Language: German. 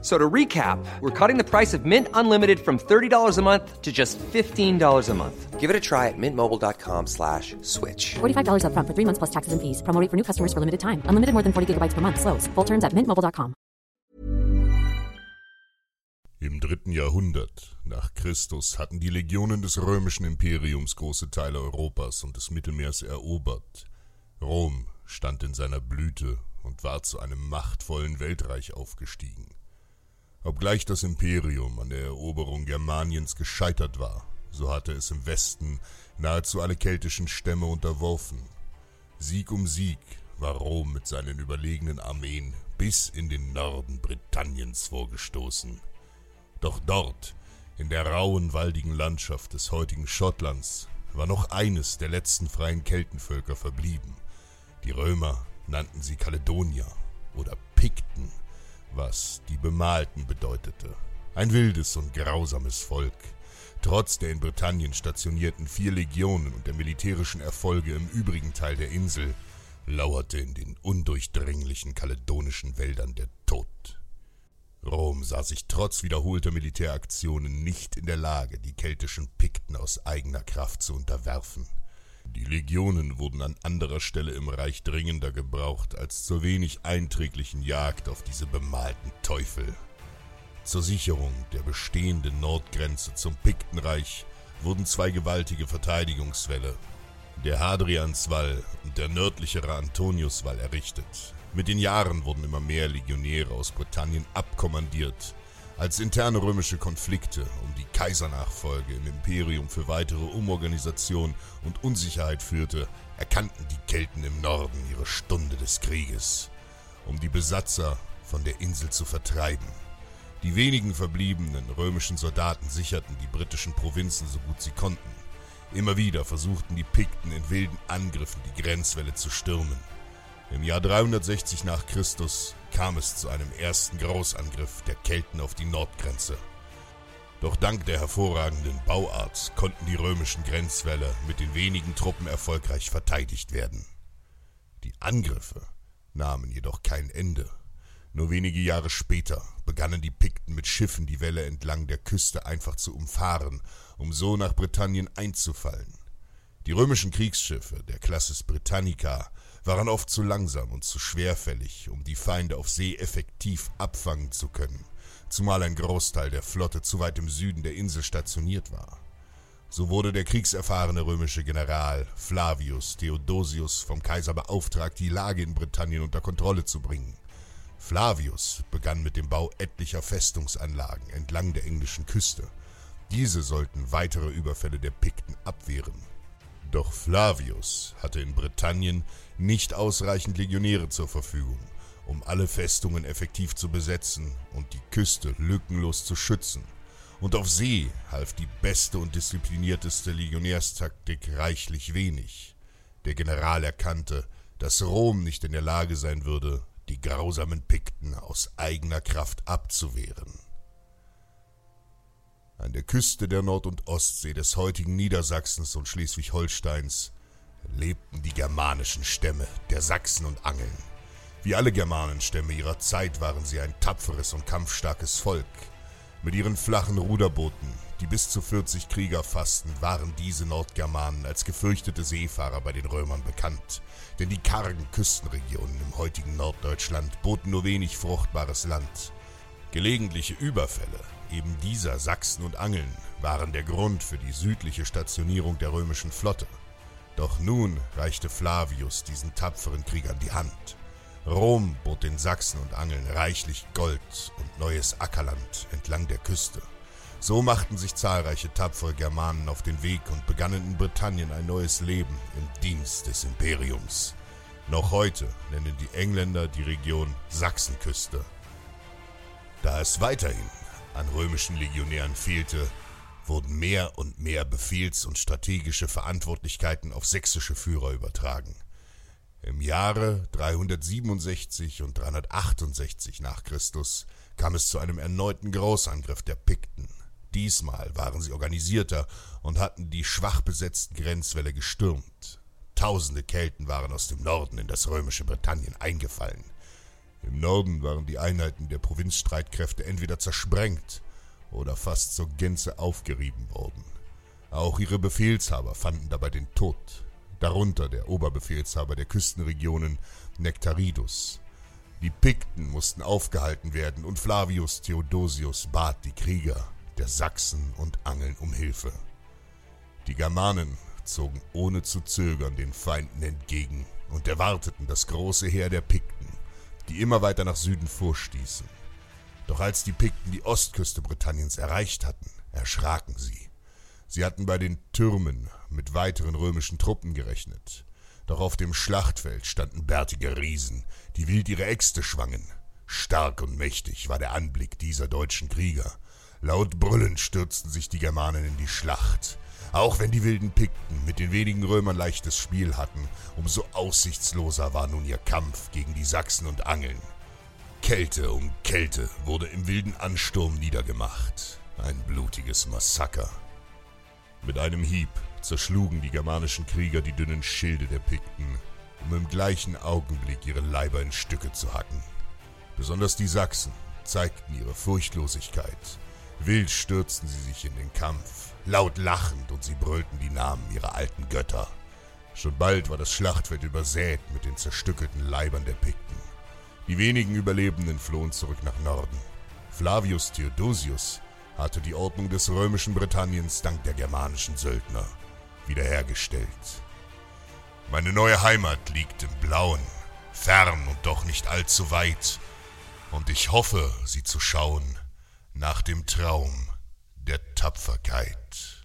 So to recap, we're cutting the price of Mint Unlimited from $30 a month to just $15 a month. Give it a try at mintmobile.com slash switch. $45 upfront for three months plus taxes and fees. Promo rate for new customers for limited time. Unlimited more than 40 gigabytes per month. Slows. Full terms at mintmobile.com. Im dritten Jahrhundert nach Christus hatten die Legionen des römischen Imperiums große Teile Europas und des Mittelmeers erobert. Rom stand in seiner Blüte und war zu einem machtvollen Weltreich aufgestiegen. Obgleich das Imperium an der Eroberung Germaniens gescheitert war, so hatte es im Westen nahezu alle keltischen Stämme unterworfen. Sieg um Sieg war Rom mit seinen überlegenen Armeen bis in den Norden Britanniens vorgestoßen. Doch dort, in der rauen, waldigen Landschaft des heutigen Schottlands, war noch eines der letzten freien Keltenvölker verblieben. Die Römer nannten sie Kaledonier oder Pikten, was die Bemalten bedeutete. Ein wildes und grausames Volk. Trotz der in Britannien stationierten vier Legionen und der militärischen Erfolge im übrigen Teil der Insel lauerte in den undurchdringlichen kaledonischen Wäldern der Tod. Rom sah sich trotz wiederholter Militäraktionen nicht in der Lage, die keltischen Pikten aus eigener Kraft zu unterwerfen. Die Legionen wurden an anderer Stelle im Reich dringender gebraucht als zur wenig einträglichen Jagd auf diese bemalten Teufel. Zur Sicherung der bestehenden Nordgrenze zum Piktenreich wurden zwei gewaltige Verteidigungswälle, der Hadrianswall und der nördlichere Antoniuswall errichtet. Mit den Jahren wurden immer mehr Legionäre aus Britannien abkommandiert, als interne römische Konflikte um die Kaisernachfolge im Imperium für weitere Umorganisation und Unsicherheit führte, erkannten die Kelten im Norden ihre Stunde des Krieges, um die Besatzer von der Insel zu vertreiben. Die wenigen verbliebenen römischen Soldaten sicherten die britischen Provinzen so gut sie konnten. Immer wieder versuchten die Pikten in wilden Angriffen die Grenzwelle zu stürmen. Im Jahr 360 nach Christus kam es zu einem ersten Großangriff der Kelten auf die Nordgrenze. Doch dank der hervorragenden Bauart konnten die römischen Grenzwälle mit den wenigen Truppen erfolgreich verteidigt werden. Die Angriffe nahmen jedoch kein Ende. Nur wenige Jahre später begannen die Pikten mit Schiffen die Wälle entlang der Küste einfach zu umfahren, um so nach Britannien einzufallen. Die römischen Kriegsschiffe der Klassis Britannica waren oft zu langsam und zu schwerfällig, um die Feinde auf See effektiv abfangen zu können, zumal ein Großteil der Flotte zu weit im Süden der Insel stationiert war. So wurde der kriegserfahrene römische General Flavius Theodosius vom Kaiser beauftragt, die Lage in Britannien unter Kontrolle zu bringen. Flavius begann mit dem Bau etlicher Festungsanlagen entlang der englischen Küste. Diese sollten weitere Überfälle der Pikten abwehren. Doch Flavius hatte in Britannien nicht ausreichend Legionäre zur Verfügung, um alle Festungen effektiv zu besetzen und die Küste lückenlos zu schützen. Und auf See half die beste und disziplinierteste Legionärstaktik reichlich wenig. Der General erkannte, dass Rom nicht in der Lage sein würde, die grausamen Pikten aus eigener Kraft abzuwehren. An der Küste der Nord- und Ostsee des heutigen Niedersachsens und Schleswig-Holsteins lebten die germanischen Stämme der Sachsen und Angeln. Wie alle Germanenstämme ihrer Zeit waren sie ein tapferes und kampfstarkes Volk. Mit ihren flachen Ruderbooten, die bis zu 40 Krieger fassten, waren diese Nordgermanen als gefürchtete Seefahrer bei den Römern bekannt. Denn die kargen Küstenregionen im heutigen Norddeutschland boten nur wenig fruchtbares Land. Gelegentliche Überfälle eben dieser Sachsen und Angeln waren der Grund für die südliche Stationierung der römischen Flotte. Doch nun reichte Flavius diesen tapferen Kriegern die Hand. Rom bot den Sachsen und Angeln reichlich Gold und neues Ackerland entlang der Küste. So machten sich zahlreiche tapfere Germanen auf den Weg und begannen in Britannien ein neues Leben im Dienst des Imperiums. Noch heute nennen die Engländer die Region Sachsenküste. Da es weiterhin an römischen Legionären fehlte, wurden mehr und mehr Befehls- und strategische Verantwortlichkeiten auf sächsische Führer übertragen. Im Jahre 367 und 368 nach Christus kam es zu einem erneuten Großangriff der Pikten. Diesmal waren sie organisierter und hatten die schwach besetzten Grenzwälle gestürmt. Tausende Kelten waren aus dem Norden in das römische Britannien eingefallen. Im Norden waren die Einheiten der Provinzstreitkräfte entweder zersprengt oder fast zur Gänze aufgerieben worden. Auch ihre Befehlshaber fanden dabei den Tod, darunter der Oberbefehlshaber der Küstenregionen Nectaridus. Die Pikten mussten aufgehalten werden und Flavius Theodosius bat die Krieger der Sachsen und Angeln um Hilfe. Die Germanen zogen ohne zu zögern den Feinden entgegen und erwarteten das große Heer der Pikten, die immer weiter nach Süden vorstießen. Doch als die Pikten die Ostküste Britanniens erreicht hatten, erschraken sie. Sie hatten bei den Türmen mit weiteren römischen Truppen gerechnet. Doch auf dem Schlachtfeld standen bärtige Riesen, die wild ihre Äxte schwangen. Stark und mächtig war der Anblick dieser deutschen Krieger. Laut brüllend stürzten sich die Germanen in die Schlacht. Auch wenn die wilden Pikten mit den wenigen Römern leichtes Spiel hatten, umso aussichtsloser war nun ihr Kampf gegen die Sachsen und Angeln. Kälte um Kälte wurde im wilden Ansturm niedergemacht. Ein blutiges Massaker. Mit einem Hieb zerschlugen die germanischen Krieger die dünnen Schilde der Pikten, um im gleichen Augenblick ihre Leiber in Stücke zu hacken. Besonders die Sachsen zeigten ihre Furchtlosigkeit. Wild stürzten sie sich in den Kampf, laut lachend, und sie brüllten die Namen ihrer alten Götter. Schon bald war das Schlachtfeld übersät mit den zerstückelten Leibern der Pikten. Die wenigen Überlebenden flohen zurück nach Norden. Flavius Theodosius hatte die Ordnung des römischen Britanniens dank der germanischen Söldner wiederhergestellt. Meine neue Heimat liegt im Blauen, fern und doch nicht allzu weit, und ich hoffe, sie zu schauen nach dem Traum der Tapferkeit.